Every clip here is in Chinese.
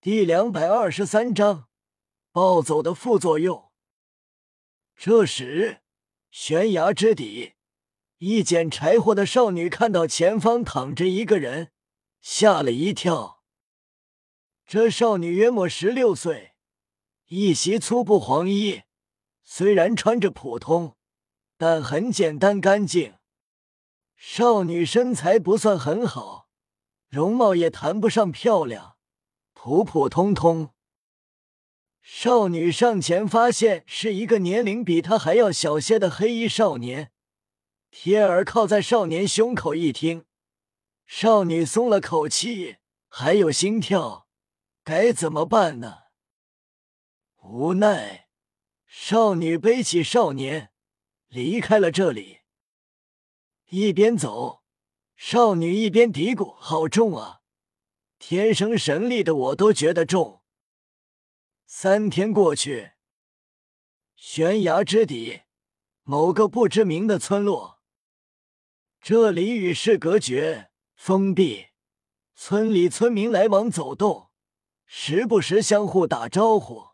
第两百二十三章暴走的副作用。这时，悬崖之底，一捡柴火的少女看到前方躺着一个人，吓了一跳。这少女约莫十六岁，一袭粗布黄衣，虽然穿着普通，但很简单干净。少女身材不算很好，容貌也谈不上漂亮。普普通通。少女上前发现是一个年龄比她还要小些的黑衣少年，贴耳靠在少年胸口一听，少女松了口气，还有心跳，该怎么办呢？无奈，少女背起少年，离开了这里。一边走，少女一边嘀咕：“好重啊！”天生神力的我都觉得重。三天过去，悬崖之底，某个不知名的村落，这里与世隔绝，封闭，村里村民来往走动，时不时相互打招呼。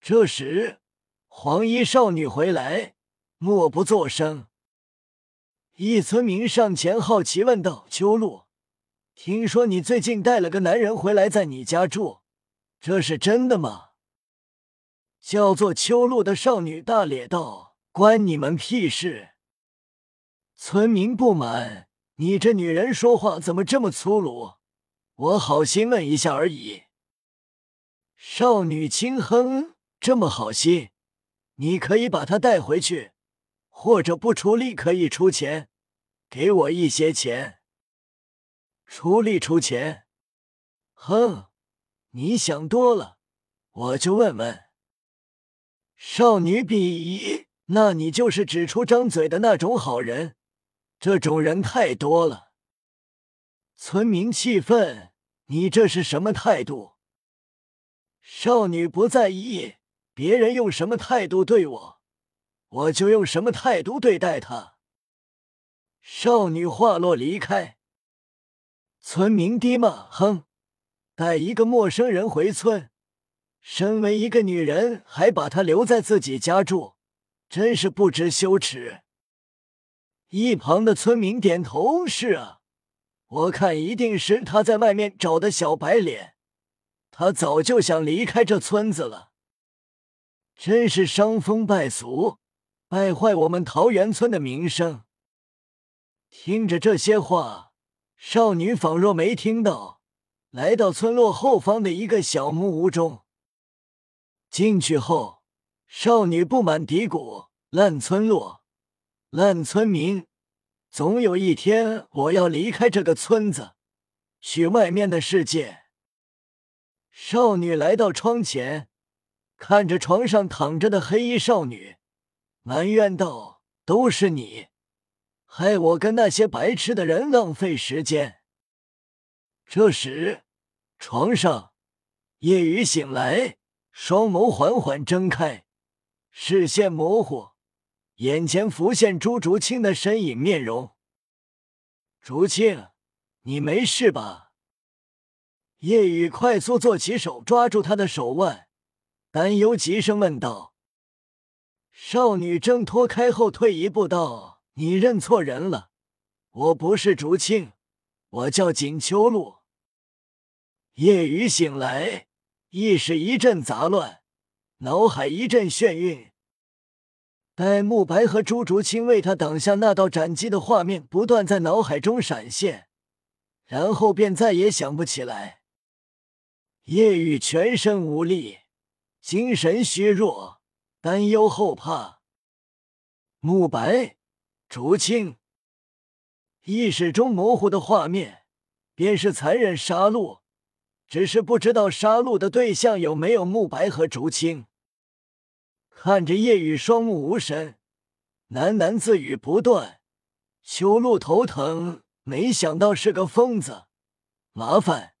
这时，黄衣少女回来，默不作声。一村民上前好奇问道：“秋露。”听说你最近带了个男人回来，在你家住，这是真的吗？叫做秋露的少女大咧道：“关你们屁事！”村民不满：“你这女人说话怎么这么粗鲁？我好心问一下而已。”少女轻哼：“这么好心，你可以把她带回去，或者不出力可以出钱，给我一些钱。”出力出钱，哼！你想多了，我就问问。少女鄙夷，那你就是只出张嘴的那种好人，这种人太多了。村民气愤，你这是什么态度？少女不在意别人用什么态度对我，我就用什么态度对待他。少女话落，离开。村民低骂：“哼，带一个陌生人回村，身为一个女人还把她留在自己家住，真是不知羞耻。”一旁的村民点头：“是啊，我看一定是他在外面找的小白脸，他早就想离开这村子了。真是伤风败俗，败坏我们桃源村的名声。”听着这些话。少女仿若没听到，来到村落后方的一个小木屋中。进去后，少女不满嘀咕：“烂村落，烂村民，总有一天我要离开这个村子，去外面的世界。”少女来到窗前，看着床上躺着的黑衣少女，埋怨道：“都是你。”害我跟那些白痴的人浪费时间。这时，床上，夜雨醒来，双眸缓缓睁开，视线模糊，眼前浮现朱竹清的身影面容。竹清，你没事吧？夜雨快速做起手，抓住他的手腕，担忧急声问道。少女挣脱开后，退一步道。你认错人了，我不是竹青，我叫锦秋露。夜雨醒来，意识一阵杂乱，脑海一阵眩晕。待慕白和朱竹清为他挡下那道斩击的画面不断在脑海中闪现，然后便再也想不起来。夜雨全身无力，精神虚弱，担忧后怕。慕白。竹青意识中模糊的画面，便是残忍杀戮，只是不知道杀戮的对象有没有慕白和竹青。看着夜雨双目无神，喃喃自语不断。秋露头疼，没想到是个疯子，麻烦，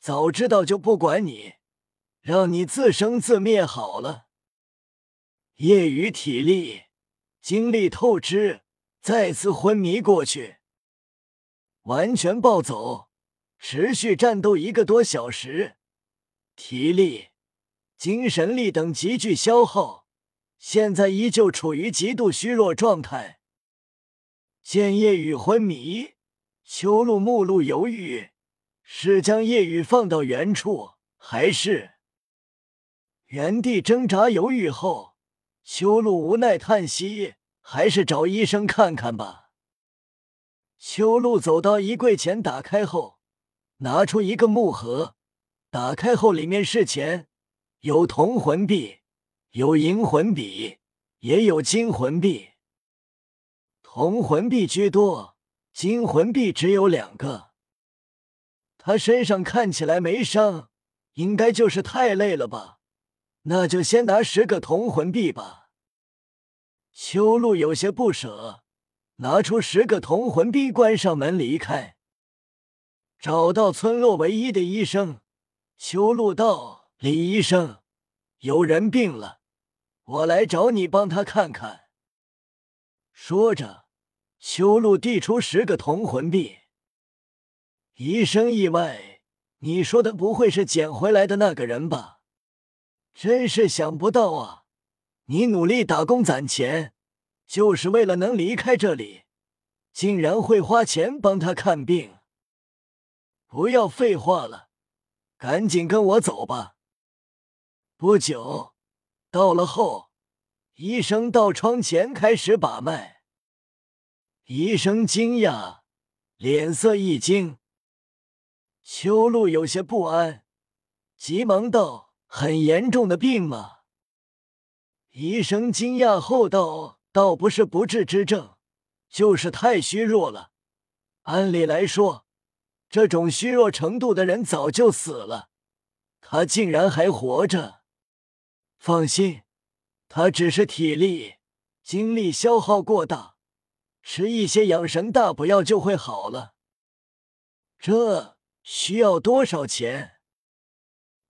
早知道就不管你，让你自生自灭好了。夜雨体力精力透支。再次昏迷过去，完全暴走，持续战斗一个多小时，体力、精神力等急剧消耗，现在依旧处于极度虚弱状态。见夜雨昏迷，秋露目露犹豫，是将夜雨放到原处，还是原地挣扎犹豫后，秋露无奈叹息，还是找医生看看吧。秋露走到衣柜前，打开后，拿出一个木盒。打开后，里面是钱，有铜魂币，有银魂笔，也有金魂币。铜魂币居多，金魂币只有两个。他身上看起来没伤，应该就是太累了吧？那就先拿十个铜魂币吧。修路有些不舍，拿出十个铜魂币，关上门离开。找到村落唯一的医生。修路道，李医生，有人病了，我来找你帮他看看。说着，修路递出十个铜魂币。医生意外，你说的不会是捡回来的那个人吧？真是想不到啊！你努力打工攒钱，就是为了能离开这里，竟然会花钱帮他看病。不要废话了。赶紧跟我走吧。不久，到了后，医生到窗前开始把脉。医生惊讶，脸色一惊。秋露有些不安，急忙道：“很严重的病吗？”医生惊讶后道：“倒不是不治之症，就是太虚弱了。按理来说。”这种虚弱程度的人早就死了，他竟然还活着。放心，他只是体力、精力消耗过大，吃一些养神大补药就会好了。这需要多少钱？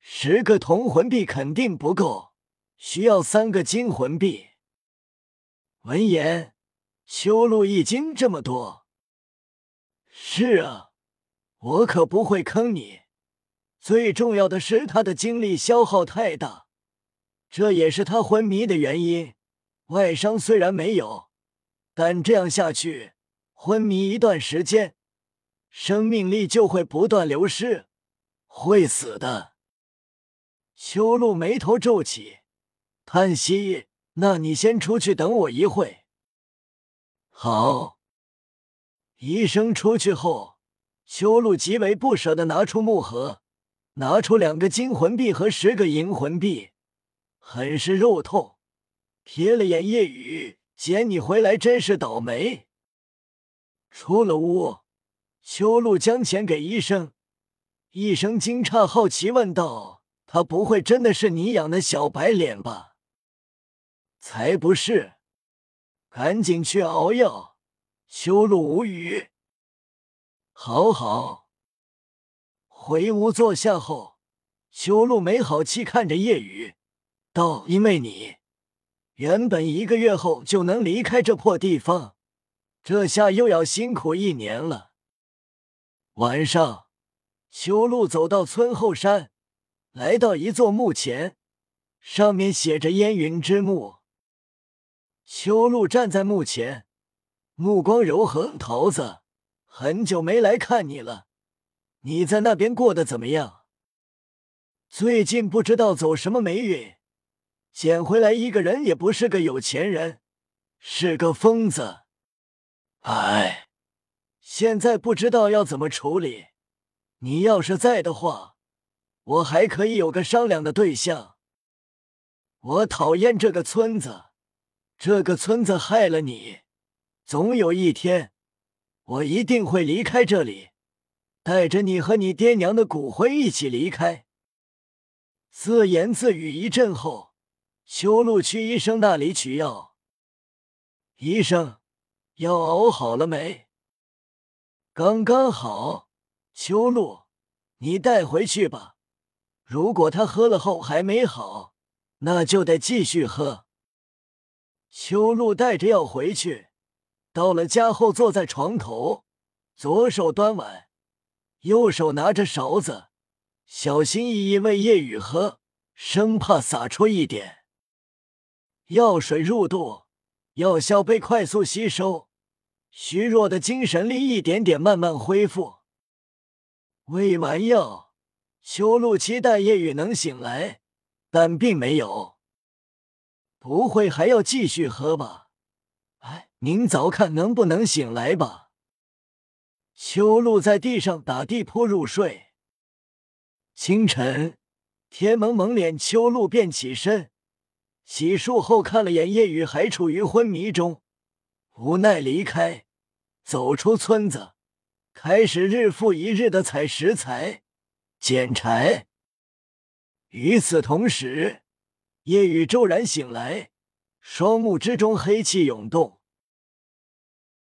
十个铜魂币肯定不够，需要三个金魂币。闻言，修路一惊：“这么多？”是啊。我可不会坑你。最重要的是，他的精力消耗太大，这也是他昏迷的原因。外伤虽然没有，但这样下去，昏迷一段时间，生命力就会不断流失，会死的。修路眉头皱起，叹息：“那你先出去等我一会。”好。医生出去后。修路极为不舍的拿出木盒，拿出两个金魂币和十个银魂币，很是肉痛。瞥了眼夜雨，姐，你回来真是倒霉。出了屋，修路将钱给医生，医生惊诧好奇问道：“他不会真的是你养的小白脸吧？”才不是，赶紧去熬药。修路无语。好好，回屋坐下后，修路没好气看着夜雨，道：“因为你原本一个月后就能离开这破地方，这下又要辛苦一年了。”晚上，修路走到村后山，来到一座墓前，上面写着“烟云之墓”。修路站在墓前，目光柔和，桃子。很久没来看你了，你在那边过得怎么样？最近不知道走什么霉运，捡回来一个人也不是个有钱人，是个疯子。哎，现在不知道要怎么处理。你要是在的话，我还可以有个商量的对象。我讨厌这个村子，这个村子害了你，总有一天。我一定会离开这里，带着你和你爹娘的骨灰一起离开。自言自语一阵后，修路去医生那里取药。医生，药熬好了没？刚刚好。修路，你带回去吧。如果他喝了后还没好，那就得继续喝。修路带着药回去。到了家后，坐在床头，左手端碗，右手拿着勺子，小心翼翼喂夜雨喝，生怕洒出一点药水入肚，药效被快速吸收，虚弱的精神力一点点慢慢恢复。喂完药，秋露期待夜雨能醒来，但并没有。不会还要继续喝吧？哎，明早看能不能醒来吧。秋露在地上打地铺入睡。清晨，天蒙蒙脸，秋露便起身，洗漱后看了眼夜雨，还处于昏迷中，无奈离开，走出村子，开始日复一日的采食材、捡柴。与此同时，夜雨骤然醒来，双目之中黑气涌动，